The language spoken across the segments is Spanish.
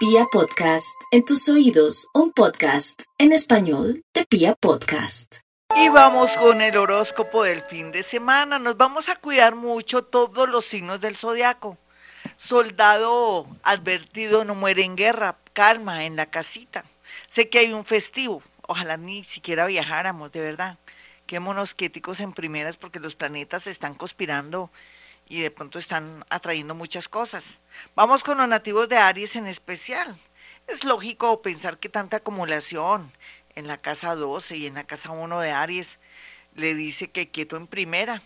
Pia Podcast, en tus oídos, un podcast en español de Pia Podcast. Y vamos con el horóscopo del fin de semana. Nos vamos a cuidar mucho todos los signos del zodiaco. Soldado advertido no muere en guerra. Calma en la casita. Sé que hay un festivo. Ojalá ni siquiera viajáramos, de verdad. Quémonos quiéticos en primeras porque los planetas están conspirando y de pronto están atrayendo muchas cosas. Vamos con los nativos de Aries en especial. Es lógico pensar que tanta acumulación en la casa 12 y en la casa 1 de Aries le dice que quieto en primera,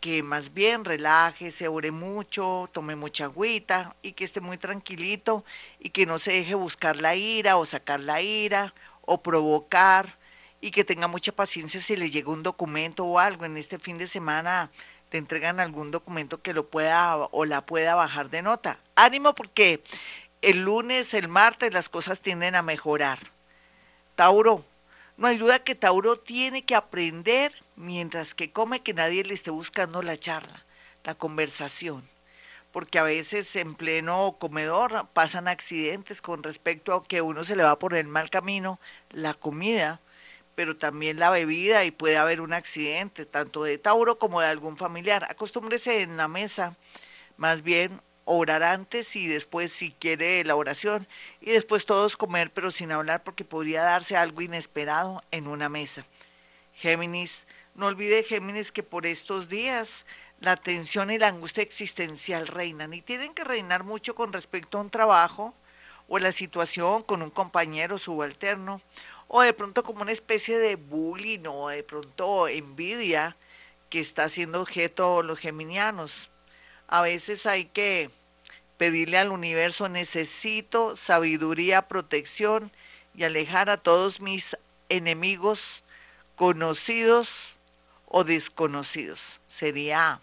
que más bien relaje, se ore mucho, tome mucha agüita y que esté muy tranquilito y que no se deje buscar la ira o sacar la ira o provocar y que tenga mucha paciencia si le llega un documento o algo en este fin de semana te entregan algún documento que lo pueda o la pueda bajar de nota. Ánimo porque el lunes, el martes las cosas tienden a mejorar. Tauro, no hay duda que Tauro tiene que aprender mientras que come que nadie le esté buscando la charla, la conversación. Porque a veces en pleno comedor pasan accidentes con respecto a que uno se le va por el mal camino, la comida, pero también la bebida y puede haber un accidente, tanto de Tauro como de algún familiar. Acostúmbrese en la mesa, más bien orar antes y después si quiere la oración y después todos comer pero sin hablar porque podría darse algo inesperado en una mesa. Géminis, no olvide Géminis que por estos días la tensión y la angustia existencial reinan y tienen que reinar mucho con respecto a un trabajo o la situación con un compañero subalterno o de pronto como una especie de bullying o de pronto envidia que está siendo objeto los geminianos. A veces hay que pedirle al universo, necesito sabiduría, protección y alejar a todos mis enemigos conocidos o desconocidos. Sería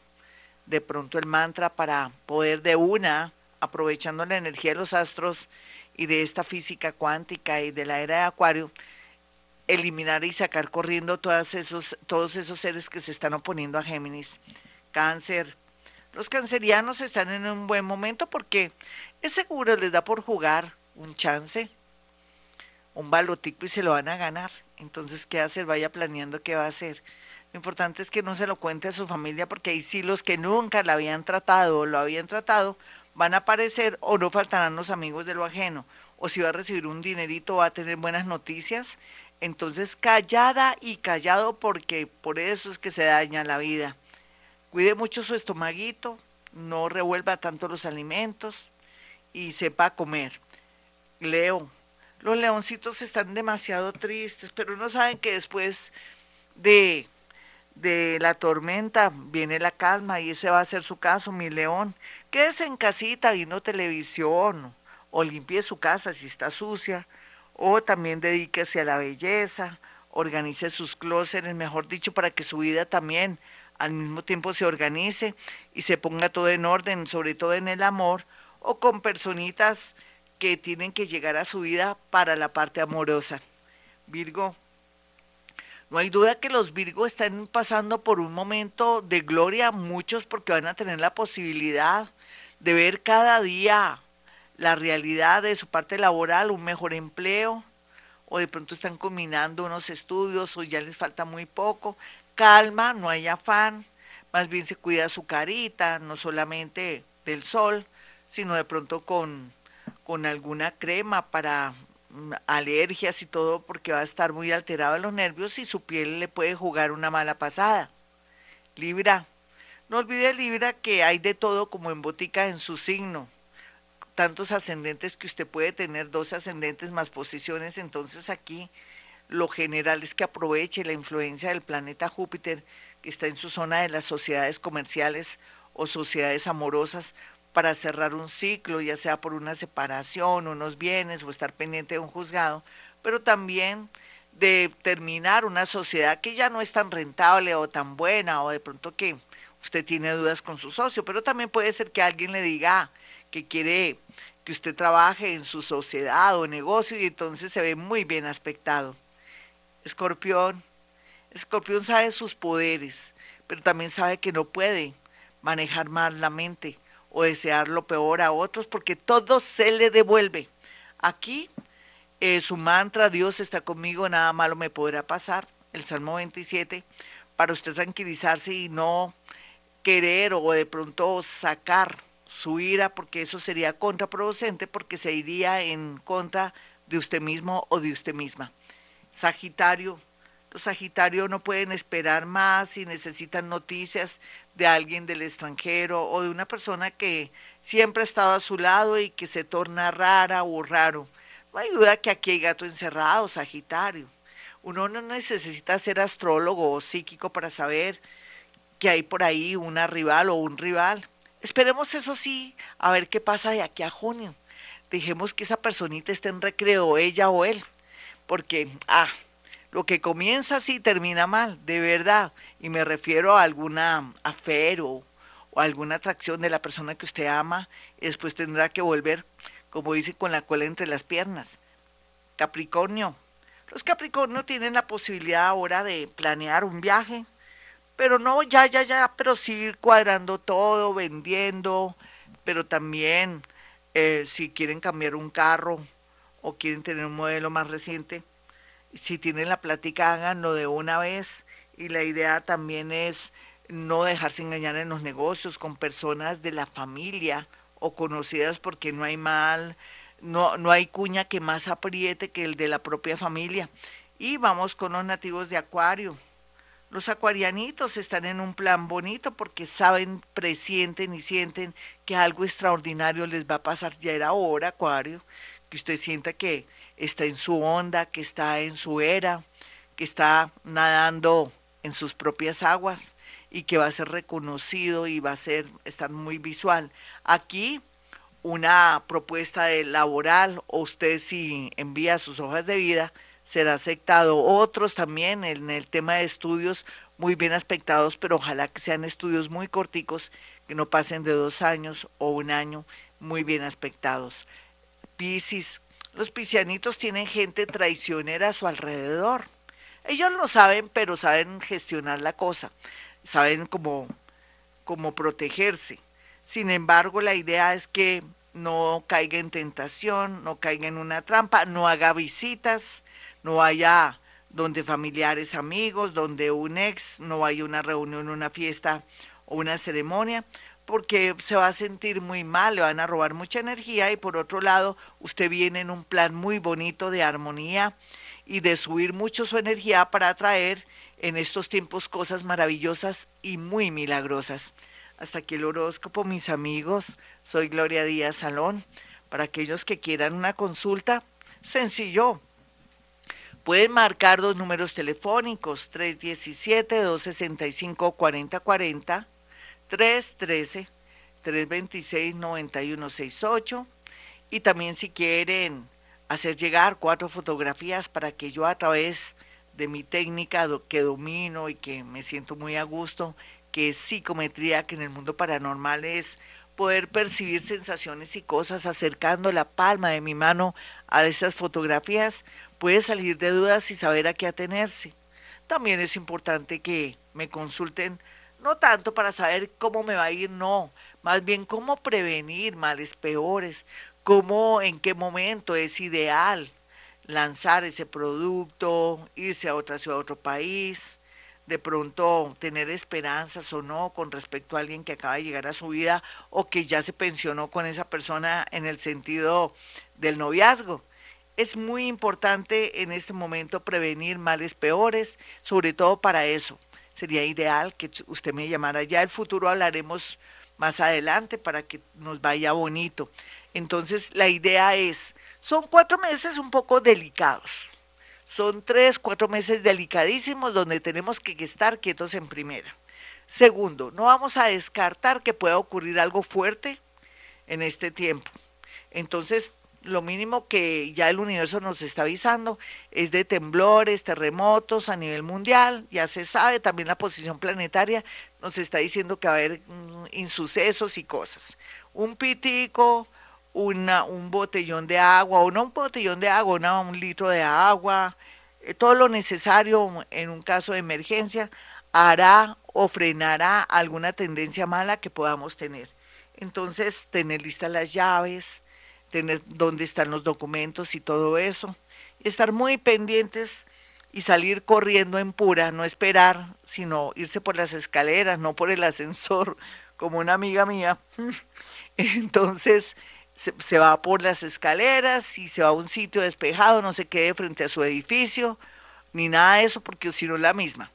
de pronto el mantra para poder de una, aprovechando la energía de los astros y de esta física cuántica y de la era de Acuario, eliminar y sacar corriendo esos, todos esos seres que se están oponiendo a Géminis. Cáncer. Los cancerianos están en un buen momento porque es seguro, les da por jugar un chance, un balotico y se lo van a ganar. Entonces, ¿qué hacer? Vaya planeando qué va a hacer. Lo importante es que no se lo cuente a su familia porque ahí sí los que nunca la habían tratado o lo habían tratado van a aparecer o no faltarán los amigos de lo ajeno. O si va a recibir un dinerito va a tener buenas noticias entonces, callada y callado porque por eso es que se daña la vida. Cuide mucho su estomaguito, no revuelva tanto los alimentos y sepa comer. Leo, los leoncitos están demasiado tristes, pero no saben que después de, de la tormenta viene la calma y ese va a ser su caso, mi león. Quédese en casita viendo televisión o limpie su casa si está sucia o también dedíquese a la belleza, organice sus clósetes, mejor dicho, para que su vida también al mismo tiempo se organice y se ponga todo en orden, sobre todo en el amor, o con personitas que tienen que llegar a su vida para la parte amorosa. Virgo, no hay duda que los Virgo están pasando por un momento de gloria, muchos porque van a tener la posibilidad de ver cada día la realidad de su parte laboral, un mejor empleo, o de pronto están combinando unos estudios o ya les falta muy poco. Calma, no hay afán, más bien se cuida su carita, no solamente del sol, sino de pronto con, con alguna crema para mm, alergias y todo, porque va a estar muy alterado en los nervios y su piel le puede jugar una mala pasada. Libra, no olvide Libra que hay de todo como en botica en su signo tantos ascendentes que usted puede tener, dos ascendentes más posiciones, entonces aquí lo general es que aproveche la influencia del planeta Júpiter, que está en su zona de las sociedades comerciales o sociedades amorosas, para cerrar un ciclo, ya sea por una separación, unos bienes o estar pendiente de un juzgado, pero también de terminar una sociedad que ya no es tan rentable o tan buena, o de pronto que usted tiene dudas con su socio, pero también puede ser que alguien le diga, que quiere que usted trabaje en su sociedad o negocio y entonces se ve muy bien aspectado. Escorpión, Escorpión sabe sus poderes, pero también sabe que no puede manejar mal la mente o desear lo peor a otros porque todo se le devuelve. Aquí eh, su mantra, Dios está conmigo, nada malo me podrá pasar, el Salmo 27, para usted tranquilizarse y no querer o de pronto sacar su ira, porque eso sería contraproducente, porque se iría en contra de usted mismo o de usted misma. Sagitario, los Sagitarios no pueden esperar más y necesitan noticias de alguien del extranjero o de una persona que siempre ha estado a su lado y que se torna rara o raro. No hay duda que aquí hay gato encerrado, Sagitario. Uno no necesita ser astrólogo o psíquico para saber que hay por ahí una rival o un rival. Esperemos eso sí, a ver qué pasa de aquí a junio. Dejemos que esa personita esté en recreo, ella o él, porque, ah, lo que comienza así termina mal, de verdad. Y me refiero a alguna afero o alguna atracción de la persona que usted ama y después tendrá que volver, como dice, con la cola entre las piernas. Capricornio. Los Capricornio tienen la posibilidad ahora de planear un viaje, pero no ya, ya, ya, pero sí cuadrando todo, vendiendo, pero también eh, si quieren cambiar un carro o quieren tener un modelo más reciente, si tienen la plática, háganlo de una vez. Y la idea también es no dejarse engañar en los negocios con personas de la familia o conocidas porque no hay mal, no, no hay cuña que más apriete que el de la propia familia. Y vamos con los nativos de Acuario. Los acuarianitos están en un plan bonito porque saben, presienten y sienten que algo extraordinario les va a pasar. Ya era hora, Acuario, que usted sienta que está en su onda, que está en su era, que está nadando en sus propias aguas y que va a ser reconocido y va a ser estar muy visual. Aquí una propuesta de laboral o usted si envía sus hojas de vida será aceptado. Otros también en el tema de estudios muy bien aspectados, pero ojalá que sean estudios muy corticos, que no pasen de dos años o un año, muy bien aspectados. Piscis, los piscianitos tienen gente traicionera a su alrededor. Ellos lo saben, pero saben gestionar la cosa, saben cómo, cómo protegerse. Sin embargo, la idea es que no caiga en tentación, no caiga en una trampa, no haga visitas, no vaya donde familiares, amigos, donde un ex, no vaya una reunión, una fiesta o una ceremonia, porque se va a sentir muy mal, le van a robar mucha energía y por otro lado, usted viene en un plan muy bonito de armonía y de subir mucho su energía para atraer en estos tiempos cosas maravillosas y muy milagrosas. Hasta aquí el horóscopo, mis amigos. Soy Gloria Díaz Salón. Para aquellos que quieran una consulta, sencillo, Pueden marcar dos números telefónicos, 317-265-4040, 313-326-9168. Y también si quieren hacer llegar cuatro fotografías para que yo a través de mi técnica que domino y que me siento muy a gusto, que es psicometría, que en el mundo paranormal es poder percibir sensaciones y cosas acercando la palma de mi mano a esas fotografías, puede salir de dudas y saber a qué atenerse. También es importante que me consulten, no tanto para saber cómo me va a ir, no, más bien cómo prevenir males peores, cómo, en qué momento es ideal lanzar ese producto, irse a otra ciudad, a otro país, de pronto tener esperanzas o no con respecto a alguien que acaba de llegar a su vida o que ya se pensionó con esa persona en el sentido del noviazgo. Es muy importante en este momento prevenir males peores, sobre todo para eso. Sería ideal que usted me llamara. Ya el futuro hablaremos más adelante para que nos vaya bonito. Entonces, la idea es, son cuatro meses un poco delicados. Son tres, cuatro meses delicadísimos donde tenemos que estar quietos en primera. Segundo, no vamos a descartar que pueda ocurrir algo fuerte en este tiempo. Entonces, lo mínimo que ya el universo nos está avisando es de temblores, terremotos a nivel mundial, ya se sabe, también la posición planetaria nos está diciendo que va a haber mm, insucesos y cosas. Un pitico, una, un botellón de agua, o no un botellón de agua, un litro de agua, eh, todo lo necesario en un caso de emergencia hará o frenará alguna tendencia mala que podamos tener. Entonces, tener listas las llaves, tener dónde están los documentos y todo eso. Y estar muy pendientes y salir corriendo en pura, no esperar, sino irse por las escaleras, no por el ascensor, como una amiga mía. Entonces se, va por las escaleras y se va a un sitio despejado, no se quede frente a su edificio, ni nada de eso, porque si no la misma.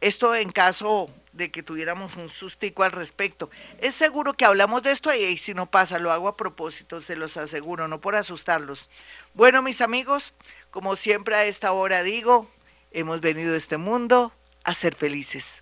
Esto en caso de que tuviéramos un sustico al respecto. Es seguro que hablamos de esto y si no pasa, lo hago a propósito, se los aseguro, no por asustarlos. Bueno, mis amigos, como siempre a esta hora digo, hemos venido a este mundo a ser felices.